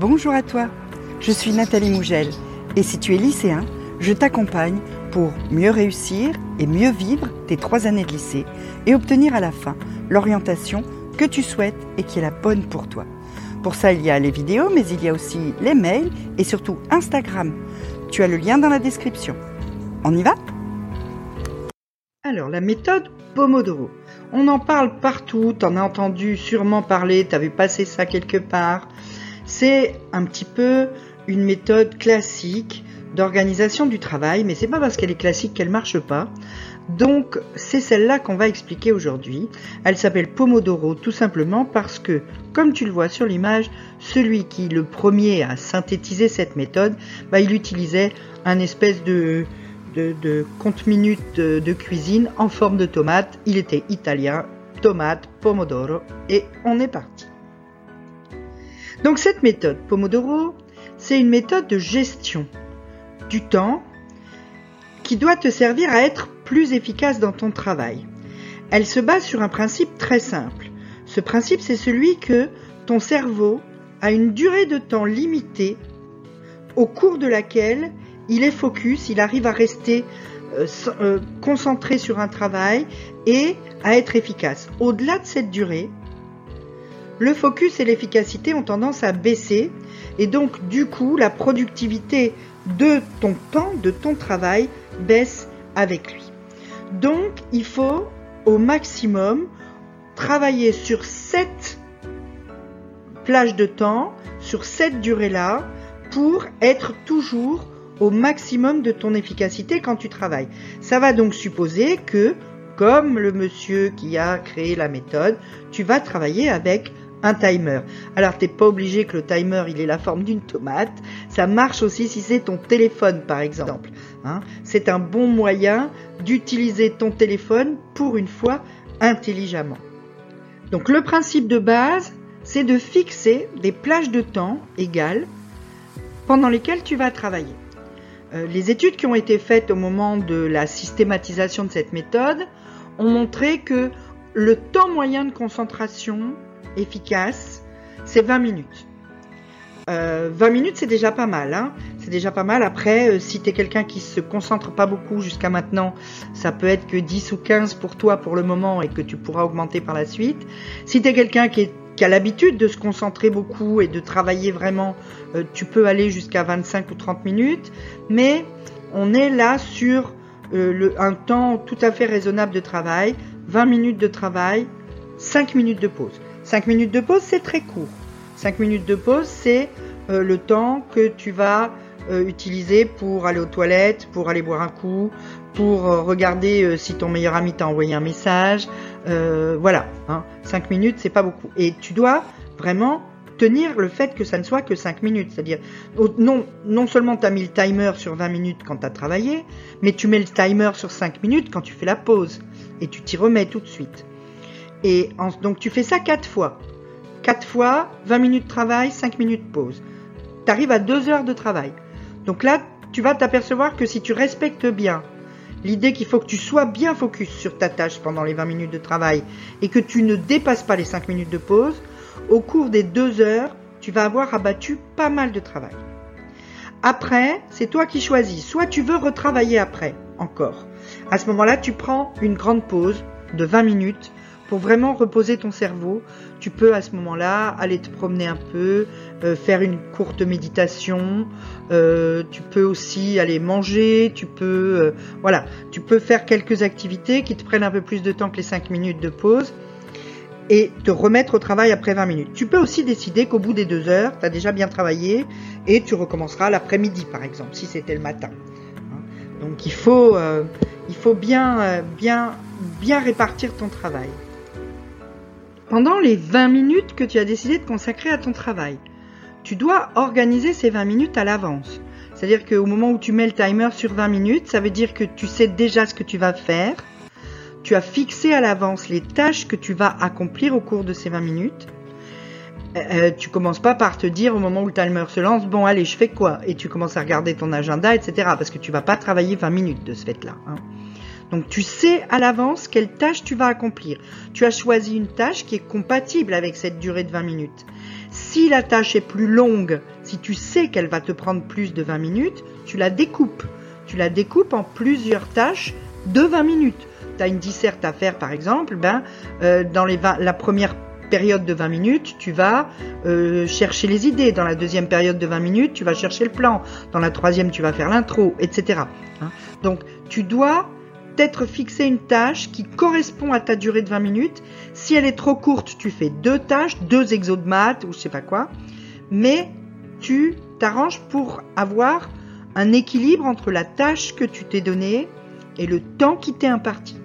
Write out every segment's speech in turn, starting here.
Bonjour à toi, je suis Nathalie Mougel et si tu es lycéen, je t'accompagne pour mieux réussir et mieux vivre tes trois années de lycée et obtenir à la fin l'orientation que tu souhaites et qui est la bonne pour toi. Pour ça, il y a les vidéos, mais il y a aussi les mails et surtout Instagram. Tu as le lien dans la description. On y va? Alors, la méthode Pomodoro. On en parle partout, t'en as entendu sûrement parler, t'avais passé ça quelque part. C'est un petit peu une méthode classique d'organisation du travail, mais c'est pas parce qu'elle est classique qu'elle marche pas. Donc c'est celle-là qu'on va expliquer aujourd'hui. Elle s'appelle Pomodoro tout simplement parce que, comme tu le vois sur l'image, celui qui le premier a synthétisé cette méthode, bah, il utilisait un espèce de, de, compte-minute de, cuisine en forme de tomate. Il était italien, tomate, pomodoro, et on est parti. Donc cette méthode Pomodoro, c'est une méthode de gestion du temps qui doit te servir à être plus efficace dans ton travail. Elle se base sur un principe très simple. Ce principe, c'est celui que ton cerveau a une durée de temps limitée au cours de laquelle il est focus, il arrive à rester euh, euh, concentré sur un travail et à être efficace. Au-delà de cette durée, le focus et l'efficacité ont tendance à baisser et donc du coup la productivité de ton temps, de ton travail baisse avec lui. Donc il faut au maximum travailler sur cette plage de temps, sur cette durée-là, pour être toujours au maximum de ton efficacité quand tu travailles. Ça va donc supposer que, comme le monsieur qui a créé la méthode, tu vas travailler avec un timer. Alors t'es pas obligé que le timer il ait la forme d'une tomate. Ça marche aussi si c'est ton téléphone par exemple. Hein. c'est un bon moyen d'utiliser ton téléphone pour une fois intelligemment. Donc le principe de base, c'est de fixer des plages de temps égales pendant lesquelles tu vas travailler. Euh, les études qui ont été faites au moment de la systématisation de cette méthode ont montré que le temps moyen de concentration efficace, c'est 20 minutes. 20 euh, minutes, c'est déjà pas mal. Hein. c'est déjà pas mal. Après, euh, si tu es quelqu'un qui se concentre pas beaucoup jusqu'à maintenant, ça peut être que 10 ou 15 pour toi pour le moment et que tu pourras augmenter par la suite. Si tu es quelqu'un qui a l'habitude de se concentrer beaucoup et de travailler vraiment, euh, tu peux aller jusqu'à 25 ou 30 minutes, mais on est là sur un temps tout à fait raisonnable de travail, 20 minutes de travail, 5 minutes de pause. 5 minutes de pause, c'est très court. 5 minutes de pause, c'est euh, le temps que tu vas utiliser pour aller aux toilettes, pour aller boire un coup, pour regarder si ton meilleur ami t'a envoyé un message, euh, voilà, hein, 5 minutes, c'est pas beaucoup. Et tu dois vraiment tenir le fait que ça ne soit que 5 minutes. C'est-à-dire, non, non seulement tu as mis le timer sur 20 minutes quand tu as travaillé, mais tu mets le timer sur 5 minutes quand tu fais la pause. Et tu t'y remets tout de suite. Et donc tu fais ça 4 fois. 4 fois, 20 minutes de travail, 5 minutes de pause. Tu arrives à 2 heures de travail. Donc là, tu vas t'apercevoir que si tu respectes bien l'idée qu'il faut que tu sois bien focus sur ta tâche pendant les 20 minutes de travail et que tu ne dépasses pas les 5 minutes de pause, au cours des 2 heures, tu vas avoir abattu pas mal de travail. Après, c'est toi qui choisis. Soit tu veux retravailler après, encore. À ce moment-là, tu prends une grande pause de 20 minutes pour vraiment reposer ton cerveau, tu peux à ce moment-là aller te promener un peu, euh, faire une courte méditation, euh, tu peux aussi aller manger, tu peux euh, voilà, tu peux faire quelques activités qui te prennent un peu plus de temps que les 5 minutes de pause et te remettre au travail après 20 minutes. Tu peux aussi décider qu'au bout des deux heures, tu as déjà bien travaillé et tu recommenceras l'après-midi par exemple, si c'était le matin. Hein. Donc il faut, il faut bien, bien, bien répartir ton travail pendant les 20 minutes que tu as décidé de consacrer à ton travail. Tu dois organiser ces 20 minutes à l'avance. C'est-à-dire qu'au moment où tu mets le timer sur 20 minutes, ça veut dire que tu sais déjà ce que tu vas faire. Tu as fixé à l'avance les tâches que tu vas accomplir au cours de ces 20 minutes. Euh, euh, tu commences pas par te dire au moment où le timer se lance, bon allez, je fais quoi? Et tu commences à regarder ton agenda, etc. Parce que tu vas pas travailler 20 minutes de ce fait-là. Hein. Donc tu sais à l'avance quelle tâche tu vas accomplir. Tu as choisi une tâche qui est compatible avec cette durée de 20 minutes. Si la tâche est plus longue, si tu sais qu'elle va te prendre plus de 20 minutes, tu la découpes. Tu la découpes en plusieurs tâches de 20 minutes. Tu as une disserte à faire par exemple, ben, euh, dans la première période de 20 minutes, tu vas euh, chercher les idées. Dans la deuxième période de 20 minutes, tu vas chercher le plan. Dans la troisième, tu vas faire l'intro, etc. Hein. Donc, tu dois être une tâche qui correspond à ta durée de 20 minutes. Si elle est trop courte, tu fais deux tâches, deux exos de maths ou je sais pas quoi. Mais tu t'arranges pour avoir un équilibre entre la tâche que tu t'es donnée et le temps qui t'est imparti.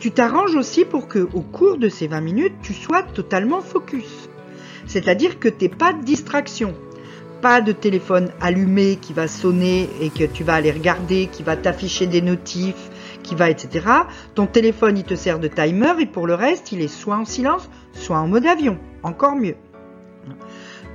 Tu t'arranges aussi pour que, au cours de ces 20 minutes, tu sois totalement focus. C'est-à-dire que tu n'aies pas de distraction. Pas de téléphone allumé qui va sonner et que tu vas aller regarder, qui va t'afficher des notifs, qui va, etc. Ton téléphone, il te sert de timer et pour le reste, il est soit en silence, soit en mode avion. Encore mieux.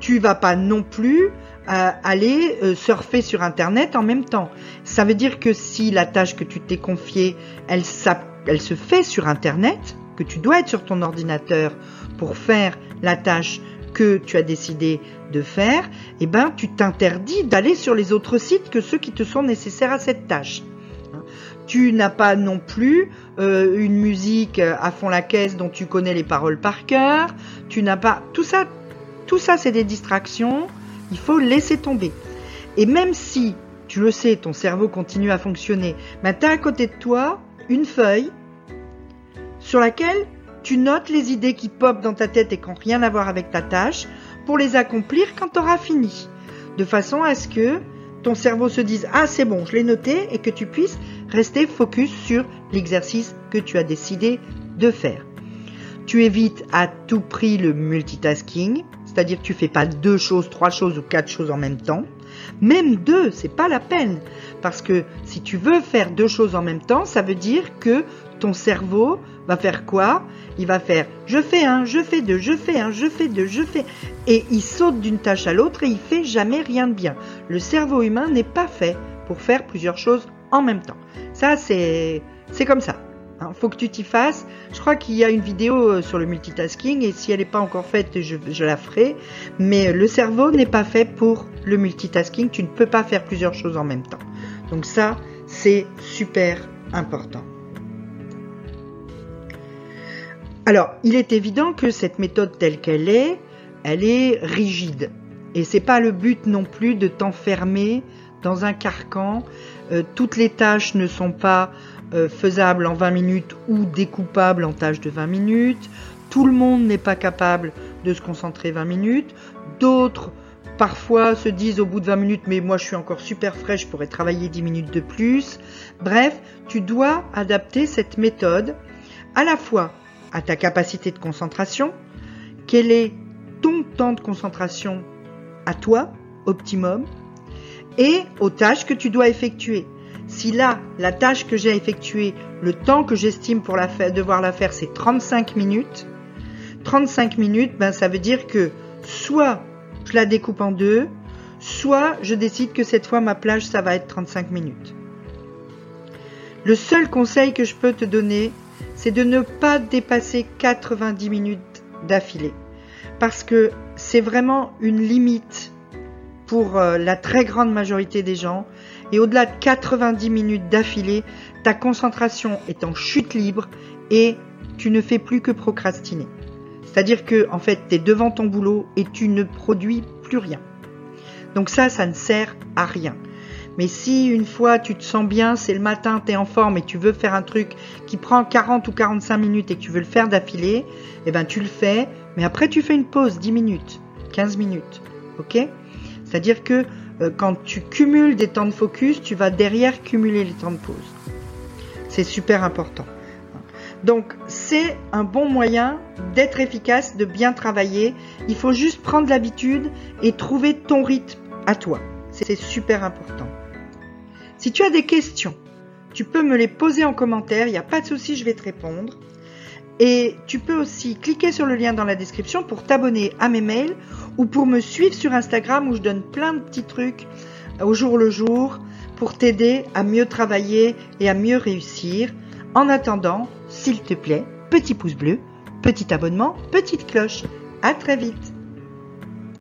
Tu vas pas non plus euh, aller euh, surfer sur Internet en même temps. Ça veut dire que si la tâche que tu t'es confiée, elle, elle se fait sur Internet, que tu dois être sur ton ordinateur pour faire la tâche que tu as décidé de faire, eh ben, tu t'interdis d'aller sur les autres sites que ceux qui te sont nécessaires à cette tâche. Tu n'as pas non plus euh, une musique à fond la caisse dont tu connais les paroles par cœur. Tu n'as pas tout ça. Tout ça, c'est des distractions. Il faut laisser tomber. Et même si tu le sais, ton cerveau continue à fonctionner, ben, tu as à côté de toi une feuille sur laquelle tu notes les idées qui popent dans ta tête et qui n'ont rien à voir avec ta tâche pour les accomplir quand tu auras fini. De façon à ce que ton cerveau se dise Ah, c'est bon, je l'ai noté et que tu puisses rester focus sur l'exercice que tu as décidé de faire. Tu évites à tout prix le multitasking, c'est-à-dire que tu fais pas deux choses, trois choses ou quatre choses en même temps. Même deux, c'est pas la peine. Parce que si tu veux faire deux choses en même temps, ça veut dire que ton cerveau va faire quoi? Il va faire je fais un, je fais deux, je fais un, je fais deux, je fais. Et il saute d'une tâche à l'autre et il fait jamais rien de bien. Le cerveau humain n'est pas fait pour faire plusieurs choses en même temps. Ça, c'est, comme ça. Il faut que tu t'y fasses. Je crois qu'il y a une vidéo euh, sur le multitasking et si elle n'est pas encore faite, je, je, la ferai. Mais le cerveau n'est pas fait pour le multitasking. Tu ne peux pas faire plusieurs choses en même temps. Donc ça, c'est super important. Alors, il est évident que cette méthode telle qu'elle est, elle est rigide. Et c'est pas le but non plus de t'enfermer dans un carcan. Euh, toutes les tâches ne sont pas euh, faisables en 20 minutes ou découpables en tâches de 20 minutes. Tout le monde n'est pas capable de se concentrer 20 minutes. D'autres, parfois, se disent au bout de 20 minutes, mais moi je suis encore super fraîche, je pourrais travailler 10 minutes de plus. Bref, tu dois adapter cette méthode à la fois à ta capacité de concentration, quel est ton temps de concentration à toi, optimum, et aux tâches que tu dois effectuer. Si là, la tâche que j'ai effectuée, le temps que j'estime pour devoir la faire, c'est 35 minutes, 35 minutes, ben, ça veut dire que soit je la découpe en deux, soit je décide que cette fois ma plage, ça va être 35 minutes. Le seul conseil que je peux te donner, c'est de ne pas dépasser 90 minutes d'affilée. Parce que c'est vraiment une limite pour euh, la très grande majorité des gens. Et au-delà de 90 minutes d'affilée, ta concentration est en chute libre et tu ne fais plus que procrastiner. C'est-à-dire que, en fait, tu es devant ton boulot et tu ne produis plus rien. Donc ça, ça ne sert à rien. Mais si une fois tu te sens bien, c'est le matin, tu es en forme et tu veux faire un truc qui prend 40 ou 45 minutes et que tu veux le faire d'affilée, eh ben tu le fais, mais après tu fais une pause 10 minutes, 15 minutes. OK? C'est-à-dire que euh, quand tu cumules des temps de focus, tu vas derrière cumuler les temps de pause. C'est super important. Donc c'est un bon moyen d'être efficace, de bien travailler. Il faut juste prendre l'habitude et trouver ton rythme à toi. C'est super important. Si tu as des questions, tu peux me les poser en commentaire, il n'y a pas de souci, je vais te répondre. Et tu peux aussi cliquer sur le lien dans la description pour t'abonner à mes mails ou pour me suivre sur Instagram où je donne plein de petits trucs euh, au jour le jour pour t'aider à mieux travailler et à mieux réussir. En attendant, s'il te plaît, petit pouce bleu, petit abonnement, petite cloche. À très vite.